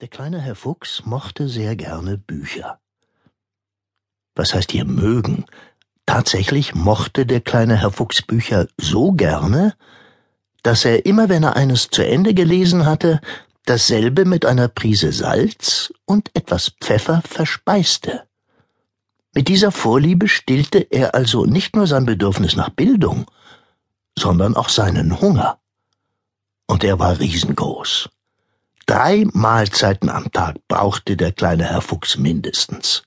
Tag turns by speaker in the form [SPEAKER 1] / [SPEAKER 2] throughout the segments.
[SPEAKER 1] Der kleine Herr Fuchs mochte sehr gerne Bücher. Was heißt hier mögen? Tatsächlich mochte der kleine Herr Fuchs Bücher so gerne, dass er immer, wenn er eines zu Ende gelesen hatte, dasselbe mit einer Prise Salz und etwas Pfeffer verspeiste. Mit dieser Vorliebe stillte er also nicht nur sein Bedürfnis nach Bildung, sondern auch seinen Hunger. Und er war riesengroß. Drei Mahlzeiten am Tag brauchte der kleine Herr Fuchs mindestens.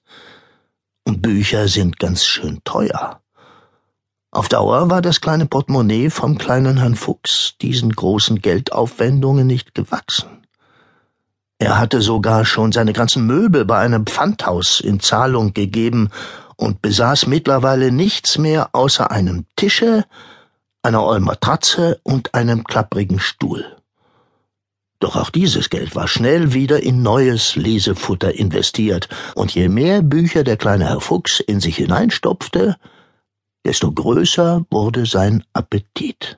[SPEAKER 1] Und Bücher sind ganz schön teuer. Auf Dauer war das kleine Portemonnaie vom kleinen Herrn Fuchs diesen großen Geldaufwendungen nicht gewachsen. Er hatte sogar schon seine ganzen Möbel bei einem Pfandhaus in Zahlung gegeben und besaß mittlerweile nichts mehr außer einem Tische, einer ollen Matratze und einem klapprigen Stuhl. Doch auch dieses Geld war schnell wieder in neues Lesefutter investiert, und je mehr Bücher der kleine Herr Fuchs in sich hineinstopfte, desto größer wurde sein Appetit.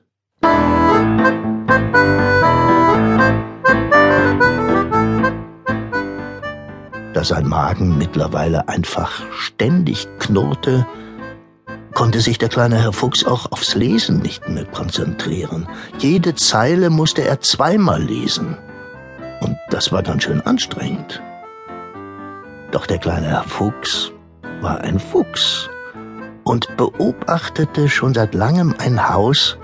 [SPEAKER 1] Da sein Magen mittlerweile einfach ständig knurrte, konnte sich der kleine Herr Fuchs auch aufs Lesen nicht mehr konzentrieren. Jede Zeile musste er zweimal lesen. Und das war ganz schön anstrengend. Doch der kleine Herr Fuchs war ein Fuchs und beobachtete schon seit langem ein Haus,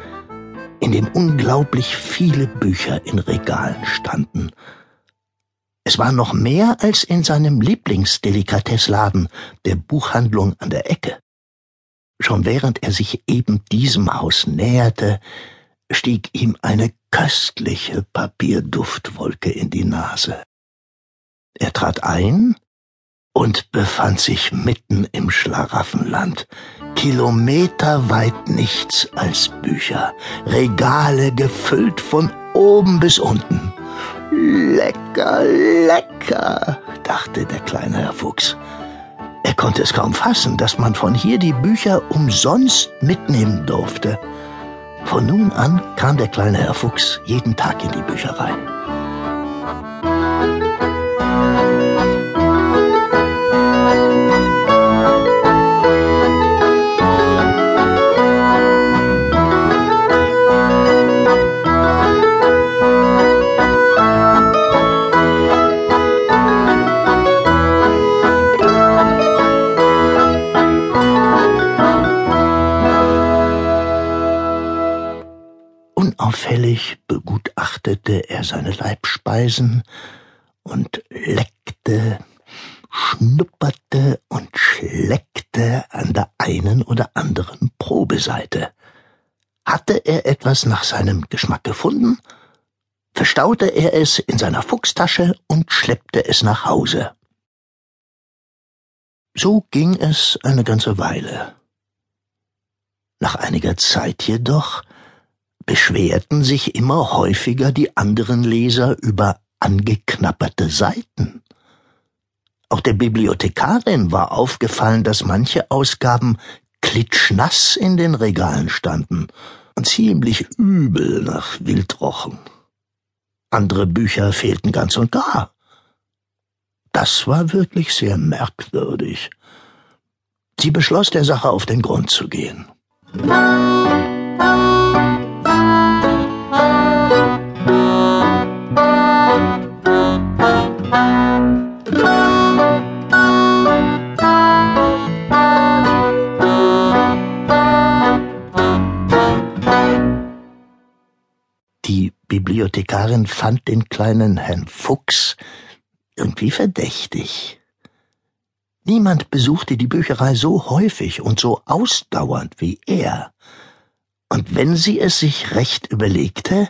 [SPEAKER 1] in dem unglaublich viele Bücher in Regalen standen. Es war noch mehr als in seinem Lieblingsdelikatessladen, der Buchhandlung an der Ecke. Schon während er sich eben diesem Haus näherte, stieg ihm eine köstliche Papierduftwolke in die Nase. Er trat ein und befand sich mitten im Schlaraffenland, kilometerweit nichts als Bücher, Regale gefüllt von oben bis unten. Lecker, lecker, dachte der kleine Herr Fuchs. Er konnte es kaum fassen, dass man von hier die Bücher umsonst mitnehmen durfte. Von nun an kam der kleine Herr Fuchs jeden Tag in die Bücherei. Unauffällig begutachtete er seine Leibspeisen und leckte, schnupperte und schleckte an der einen oder anderen Probeseite. Hatte er etwas nach seinem Geschmack gefunden, verstaute er es in seiner Fuchstasche und schleppte es nach Hause. So ging es eine ganze Weile. Nach einiger Zeit jedoch beschwerten sich immer häufiger die anderen Leser über angeknabberte Seiten. Auch der Bibliothekarin war aufgefallen, dass manche Ausgaben klitschnass in den Regalen standen und ziemlich übel nach Wild rochen. Andere Bücher fehlten ganz und gar. Das war wirklich sehr merkwürdig. Sie beschloss, der Sache auf den Grund zu gehen. Bibliothekarin fand den kleinen Herrn Fuchs irgendwie verdächtig. Niemand besuchte die Bücherei so häufig und so ausdauernd wie er. Und wenn sie es sich recht überlegte,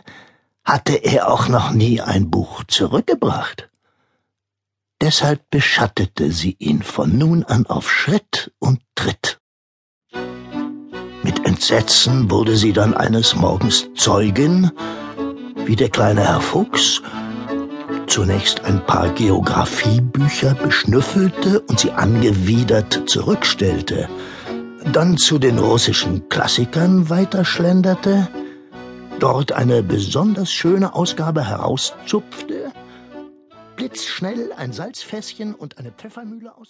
[SPEAKER 1] hatte er auch noch nie ein Buch zurückgebracht. Deshalb beschattete sie ihn von nun an auf Schritt und Tritt. Mit Entsetzen wurde sie dann eines Morgens Zeugin, wie der kleine Herr Fuchs zunächst ein paar Geographiebücher beschnüffelte und sie angewidert zurückstellte, dann zu den russischen Klassikern weiterschlenderte, dort eine besonders schöne Ausgabe herauszupfte, blitzschnell ein Salzfässchen und eine Pfeffermühle aus?